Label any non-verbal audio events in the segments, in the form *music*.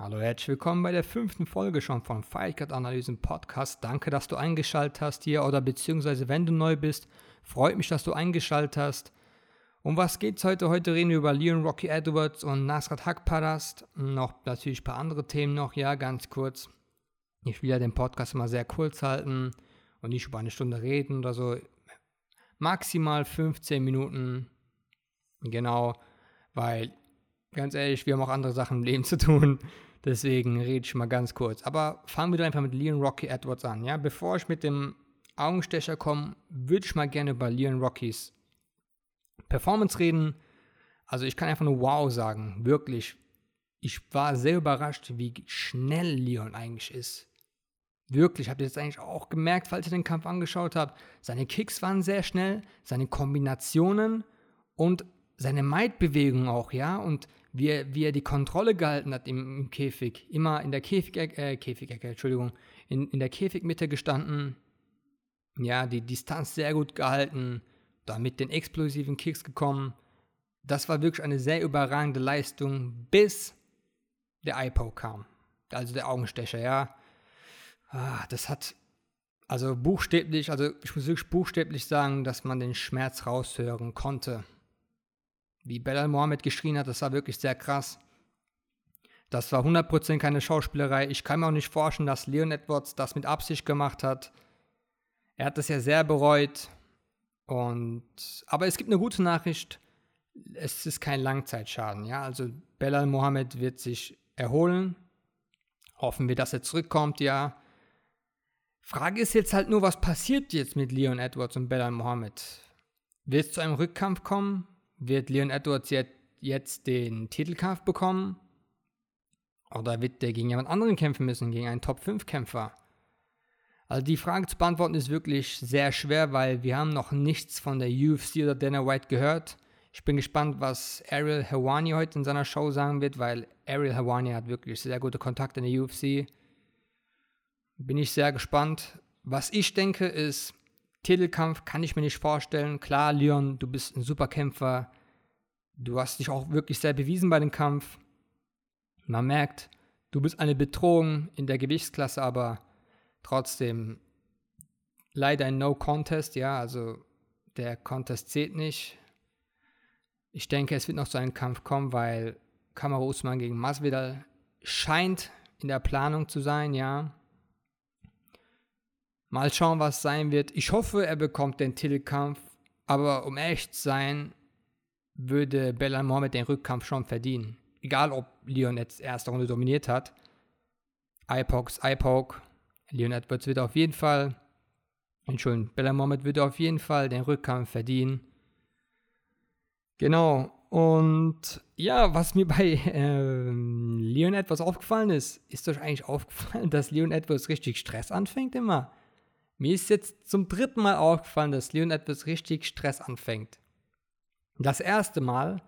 Hallo, herzlich willkommen bei der fünften Folge schon von Fightcard Analysen Podcast. Danke, dass du eingeschaltet hast hier oder beziehungsweise wenn du neu bist, freut mich, dass du eingeschaltet hast. Um was geht's heute? Heute reden wir über Leon Rocky Edwards und Nasrat Hakparast. Noch natürlich ein paar andere Themen noch, ja, ganz kurz. Ich will ja den Podcast immer sehr kurz halten und nicht über eine Stunde reden oder so. Maximal 15 Minuten. Genau, weil ganz ehrlich, wir haben auch andere Sachen im Leben zu tun. Deswegen rede ich mal ganz kurz. Aber fangen wir doch einfach mit Leon Rocky Edwards an. Ja? Bevor ich mit dem Augenstecher komme, würde ich mal gerne über Leon Rockys Performance reden. Also ich kann einfach nur wow sagen. Wirklich. Ich war sehr überrascht, wie schnell Leon eigentlich ist. Wirklich, habt ihr jetzt eigentlich auch gemerkt, falls ihr den Kampf angeschaut habt. Seine Kicks waren sehr schnell, seine Kombinationen und seine Maid-Bewegung auch, ja. Und wie er, wie er die Kontrolle gehalten hat im, im Käfig. Immer in der Käfigecke, äh, Käfigecke, Entschuldigung, in, in der Käfigmitte gestanden. Ja, die Distanz sehr gut gehalten, da mit den explosiven Kicks gekommen. Das war wirklich eine sehr überragende Leistung, bis der IPO kam. Also der Augenstecher, ja. Ah, das hat, also buchstäblich, also ich muss wirklich buchstäblich sagen, dass man den Schmerz raushören konnte wie Belal Mohammed geschrien hat, das war wirklich sehr krass. Das war 100% keine Schauspielerei. Ich kann mir auch nicht vorstellen, dass Leon Edwards das mit Absicht gemacht hat. Er hat das ja sehr bereut. Und, aber es gibt eine gute Nachricht. Es ist kein Langzeitschaden. Ja? Also Belal Mohammed wird sich erholen. Hoffen wir, dass er zurückkommt, ja. Frage ist jetzt halt nur, was passiert jetzt mit Leon Edwards und Belal Mohammed? Wird es zu einem Rückkampf kommen? Wird Leon Edwards jetzt den Titelkampf bekommen? Oder wird der gegen jemand anderen kämpfen müssen, gegen einen Top-5-Kämpfer? Also die Frage zu beantworten ist wirklich sehr schwer, weil wir haben noch nichts von der UFC oder Dana White gehört. Ich bin gespannt, was Ariel Hawani heute in seiner Show sagen wird, weil Ariel Hawani hat wirklich sehr gute Kontakte in der UFC. Bin ich sehr gespannt. Was ich denke ist, Titelkampf kann ich mir nicht vorstellen. Klar, Leon, du bist ein super Kämpfer. Du hast dich auch wirklich sehr bewiesen bei dem Kampf. Man merkt, du bist eine Bedrohung in der Gewichtsklasse, aber trotzdem leider ein No-Contest, ja, also der Contest zählt nicht. Ich denke, es wird noch zu einem Kampf kommen, weil Kamara Usman gegen Masvidal scheint in der Planung zu sein, ja. Mal schauen, was sein wird. Ich hoffe, er bekommt den Titelkampf. Aber um echt zu sein, würde Bella Mohammed den Rückkampf schon verdienen. Egal, ob Leon jetzt erste Runde dominiert hat. IPOX, IPOC. Leon Edwards wird auf jeden Fall, Entschuldigung, Bella Mohammed würde auf jeden Fall den Rückkampf verdienen. Genau. Und ja, was mir bei ähm, Leon Edwards aufgefallen ist, ist euch eigentlich aufgefallen, *laughs* dass Leon Edwards richtig Stress anfängt immer? Mir ist jetzt zum dritten Mal aufgefallen, dass Leon etwas richtig Stress anfängt. Das erste Mal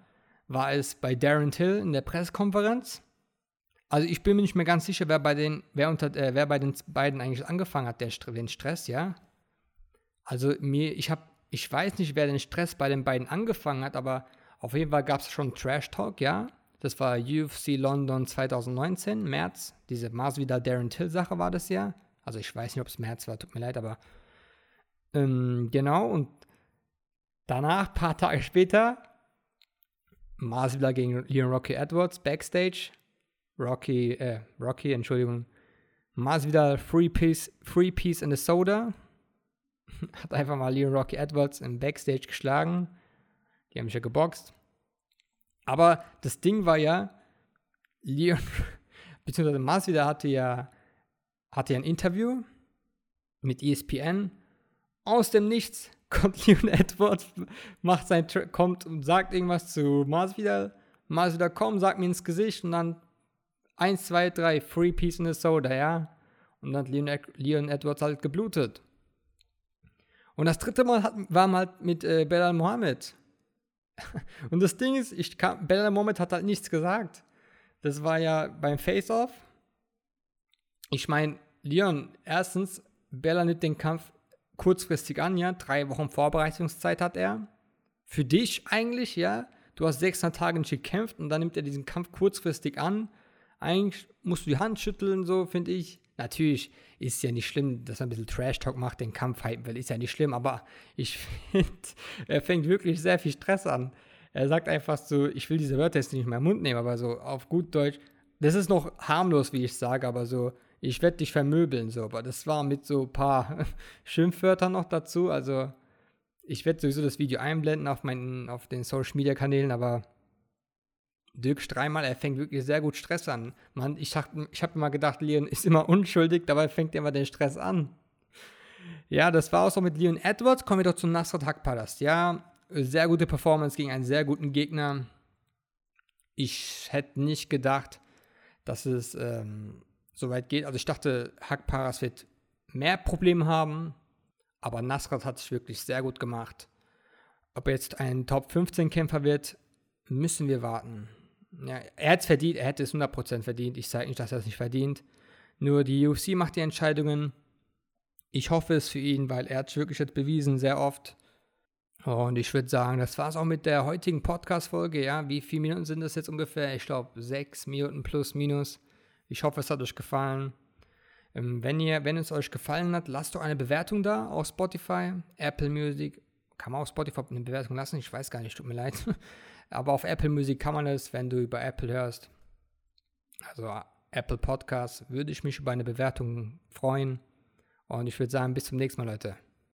war es bei Darren Till in der Pressekonferenz. Also ich bin mir nicht mehr ganz sicher, wer bei den, wer unter, äh, wer bei den beiden eigentlich angefangen hat, der, den Stress, ja. Also mir, ich habe, ich weiß nicht, wer den Stress bei den beiden angefangen hat, aber auf jeden Fall gab es schon Trash Talk, ja. Das war UFC London 2019, März. Diese Masvidal Darren Till Sache war das ja. Also ich weiß nicht, ob es März war, tut mir leid, aber ähm, genau. Und danach, *laughs* paar Tage später, Masvidal gegen Leon Rocky Edwards, Backstage. Rocky, äh, Rocky, Entschuldigung. Masvidal Free Piece, Free Piece in the Soda. *laughs* Hat einfach mal Leon Rocky Edwards im Backstage geschlagen. Die haben mich ja geboxt. Aber das Ding war ja, Leon, *laughs* beziehungsweise Masvidal hatte ja hatte ein Interview mit ESPN. Aus dem Nichts *laughs* kommt Leon Edwards, macht sein, kommt und sagt irgendwas zu Masvidal. Masvidal, komm, sagt mir ins Gesicht und dann 1, 2, 3, Free Piece in the Soda, ja. Und dann hat Leon, Leon Edwards halt geblutet. Und das dritte Mal hat, war halt mit äh, Belal Mohammed. *laughs* und das Ding ist, ich kam, Belal Mohammed hat halt nichts gesagt. Das war ja beim Face-Off ich meine, Leon, erstens, Bella nimmt den Kampf kurzfristig an, ja. Drei Wochen Vorbereitungszeit hat er. Für dich eigentlich, ja. Du hast 600 Tage nicht gekämpft und dann nimmt er diesen Kampf kurzfristig an. Eigentlich musst du die Hand schütteln, so finde ich. Natürlich ist ja nicht schlimm, dass er ein bisschen Trash-Talk macht, den Kampf hypen will. Ist ja nicht schlimm, aber ich *laughs* finde, er fängt wirklich sehr viel Stress an. Er sagt einfach so, ich will diese Wörter jetzt nicht in meinen Mund nehmen, aber so auf gut Deutsch, das ist noch harmlos, wie ich sage, aber so, ich werde dich vermöbeln, so. Aber das war mit so ein paar *laughs* Schimpfwörtern noch dazu. Also, ich werde sowieso das Video einblenden auf, meinen, auf den Social Media Kanälen, aber Dirk Streimal, er fängt wirklich sehr gut Stress an. Man, ich, ich habe immer gedacht, Leon ist immer unschuldig, dabei fängt er immer den Stress an. Ja, das war auch so mit Leon Edwards. Kommen wir doch zum Nasrat Hakpalast. Ja, sehr gute Performance gegen einen sehr guten Gegner. Ich hätte nicht gedacht, dass es ähm, so weit geht. Also ich dachte, Hakparas wird mehr Probleme haben, aber Nasrat hat es wirklich sehr gut gemacht. Ob er jetzt ein Top 15 Kämpfer wird, müssen wir warten. Ja, er hat es verdient, er hätte es 100% verdient. Ich sage nicht, dass er es nicht verdient. Nur die UFC macht die Entscheidungen. Ich hoffe es für ihn, weil er hat es wirklich jetzt bewiesen, sehr oft. Und ich würde sagen, das war es auch mit der heutigen Podcast-Folge. Ja, wie viele Minuten sind das jetzt ungefähr? Ich glaube, sechs Minuten plus minus. Ich hoffe, es hat euch gefallen. Ähm, wenn, ihr, wenn es euch gefallen hat, lasst doch eine Bewertung da auf Spotify, Apple Music. Kann man auf Spotify eine Bewertung lassen? Ich weiß gar nicht, tut mir leid. *laughs* Aber auf Apple Music kann man es, wenn du über Apple hörst. Also Apple Podcast, würde ich mich über eine Bewertung freuen. Und ich würde sagen, bis zum nächsten Mal, Leute.